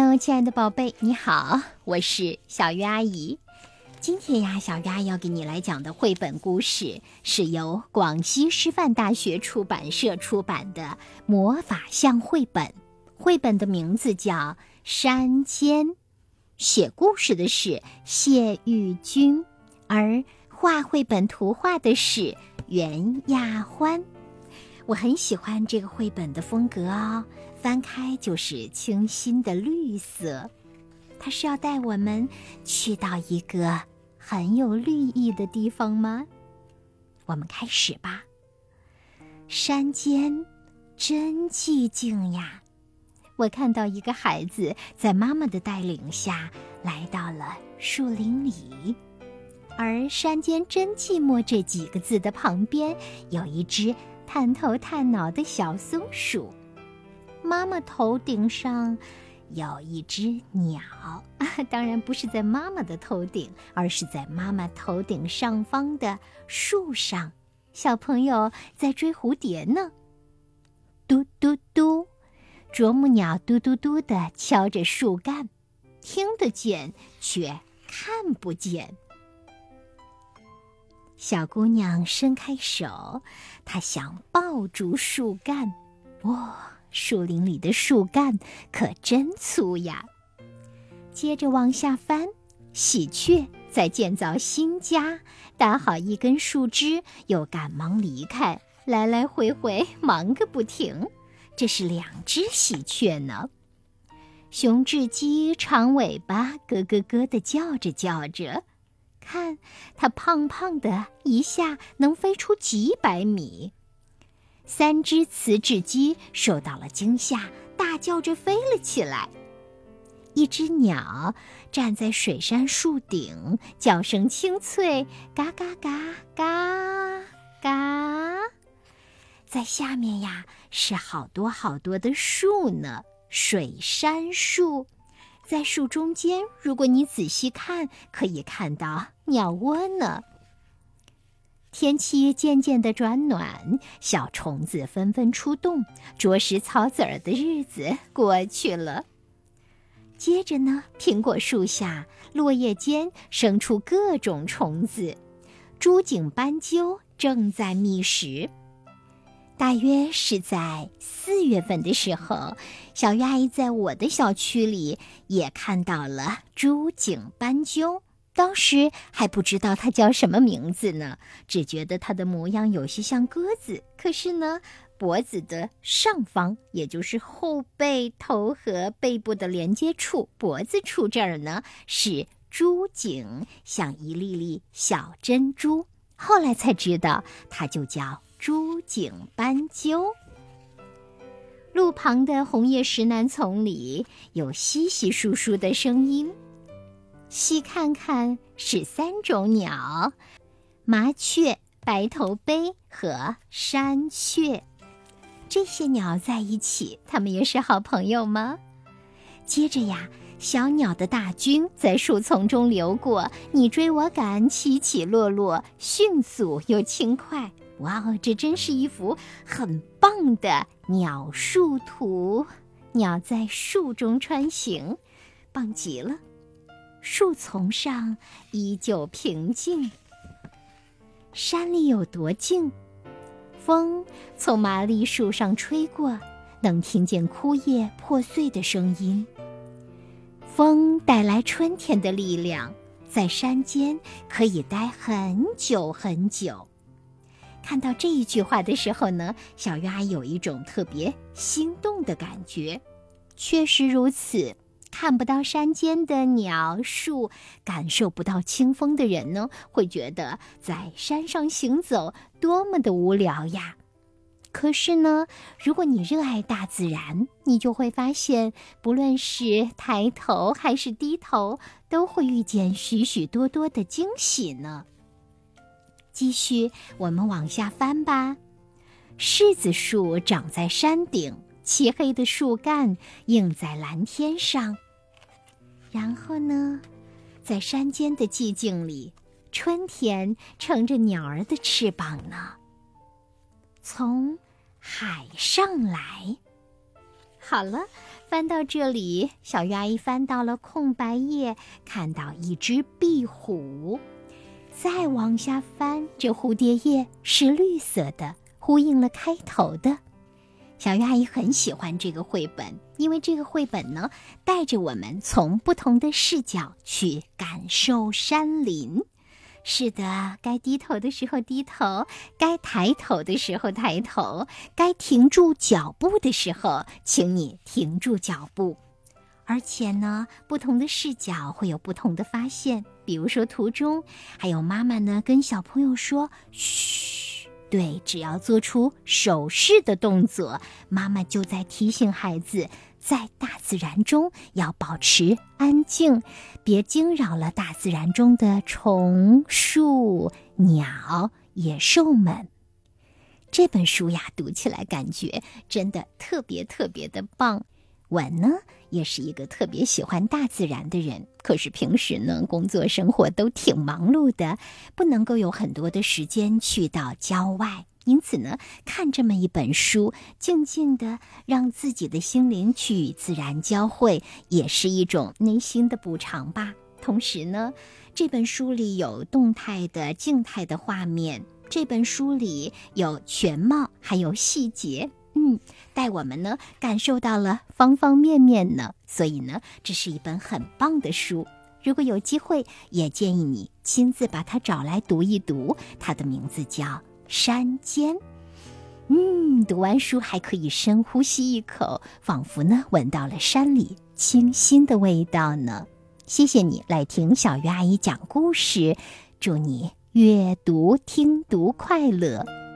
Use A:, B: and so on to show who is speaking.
A: Hello，亲爱的宝贝，你好，我是小鱼阿姨。今天呀，小鱼阿姨要给你来讲的绘本故事是由广西师范大学出版社出版的《魔法象绘本》。绘本的名字叫《山间》，写故事的是谢玉君，而画绘本图画的是袁亚欢。我很喜欢这个绘本的风格哦。翻开就是清新的绿色，它是要带我们去到一个很有绿意的地方吗？我们开始吧。山间真寂静呀，我看到一个孩子在妈妈的带领下来到了树林里，而“山间真寂寞”这几个字的旁边有一只探头探脑的小松鼠。妈妈头顶上有一只鸟，当然不是在妈妈的头顶，而是在妈妈头顶上方的树上。小朋友在追蝴蝶呢。嘟嘟嘟，啄木鸟嘟嘟嘟地敲着树干，听得见却看不见。小姑娘伸开手，她想抱住树干，哇！树林里的树干可真粗呀！接着往下翻，喜鹊在建造新家，搭好一根树枝，又赶忙离开，来来回回忙个不停。这是两只喜鹊呢。雄雉鸡长尾巴咯咯咯的叫着叫着，看它胖胖的，一下能飞出几百米。三只雌雉鸡受到了惊吓，大叫着飞了起来。一只鸟站在水杉树顶，叫声清脆，嘎嘎嘎嘎嘎。在下面呀，是好多好多的树呢，水杉树。在树中间，如果你仔细看，可以看到鸟窝呢。天气渐渐的转暖，小虫子纷纷出动，啄食草籽儿的日子过去了。接着呢，苹果树下落叶间生出各种虫子，珠颈斑鸠正在觅食。大约是在四月份的时候，小鱼阿姨在我的小区里也看到了珠颈斑鸠。当时还不知道它叫什么名字呢，只觉得它的模样有些像鸽子。可是呢，脖子的上方，也就是后背头和背部的连接处，脖子处这儿呢是珠颈，像一粒粒小珍珠。后来才知道，它就叫珠颈斑鸠。路旁的红叶石楠丛里有稀稀疏疏的声音。细看看是三种鸟：麻雀、白头鹎和山雀。这些鸟在一起，它们也是好朋友吗？接着呀，小鸟的大军在树丛中流过，你追我赶，起起落落，迅速又轻快。哇哦，这真是一幅很棒的鸟树图！鸟在树中穿行，棒极了。树丛上依旧平静。山里有多静？风从麻栗树上吹过，能听见枯叶破碎的声音。风带来春天的力量，在山间可以待很久很久。看到这一句话的时候呢，小鱼儿有一种特别心动的感觉。确实如此。看不到山间的鸟树，感受不到清风的人呢，会觉得在山上行走多么的无聊呀。可是呢，如果你热爱大自然，你就会发现，不论是抬头还是低头，都会遇见许许多多的惊喜呢。继续，我们往下翻吧。柿子树长在山顶。漆黑的树干映在蓝天上，然后呢，在山间的寂静里，春天乘着鸟儿的翅膀呢。从海上来，好了，翻到这里，小鱼阿姨翻到了空白页，看到一只壁虎。再往下翻，这蝴蝶叶是绿色的，呼应了开头的。小鱼阿姨很喜欢这个绘本，因为这个绘本呢，带着我们从不同的视角去感受山林。是的，该低头的时候低头，该抬头的时候抬头，该停住脚步的时候，请你停住脚步。而且呢，不同的视角会有不同的发现。比如说，图中还有妈妈呢，跟小朋友说：“嘘，对，只要做出手势的动作，妈妈就在提醒孩子，在大自然中要保持安静，别惊扰了大自然中的虫、树、鸟、野兽们。”这本书呀，读起来感觉真的特别特别的棒。我呢，也是一个特别喜欢大自然的人，可是平时呢，工作生活都挺忙碌的，不能够有很多的时间去到郊外。因此呢，看这么一本书，静静的让自己的心灵去与自然交汇，也是一种内心的补偿吧。同时呢，这本书里有动态的、静态的画面，这本书里有全貌，还有细节。嗯，带我们呢感受到了方方面面呢，所以呢，这是一本很棒的书。如果有机会，也建议你亲自把它找来读一读。它的名字叫《山间》。嗯，读完书还可以深呼吸一口，仿佛呢闻到了山里清新的味道呢。谢谢你来听小鱼阿姨讲故事，祝你阅读听读快乐。